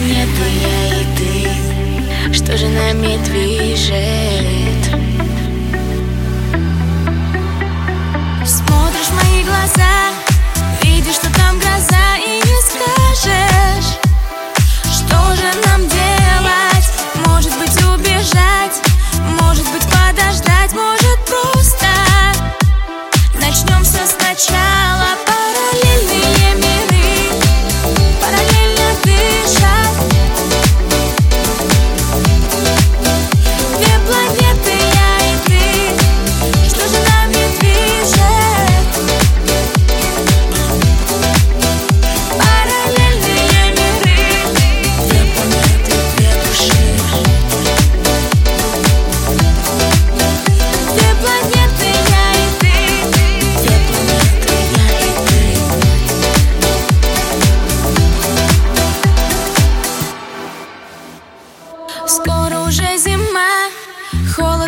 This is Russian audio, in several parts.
планету я и ты Что же нами движет? Смотришь в мои глаза Видишь, что там гроза И не скажешь Что же нам делать? Может быть убежать Может быть подождать Может просто Начнем все сначала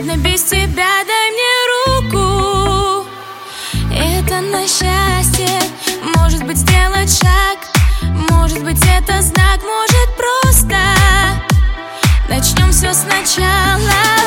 Холодно без тебя, дай мне руку. Это на счастье. Может быть сделать шаг. Может быть это знак. Может просто Начнем все сначала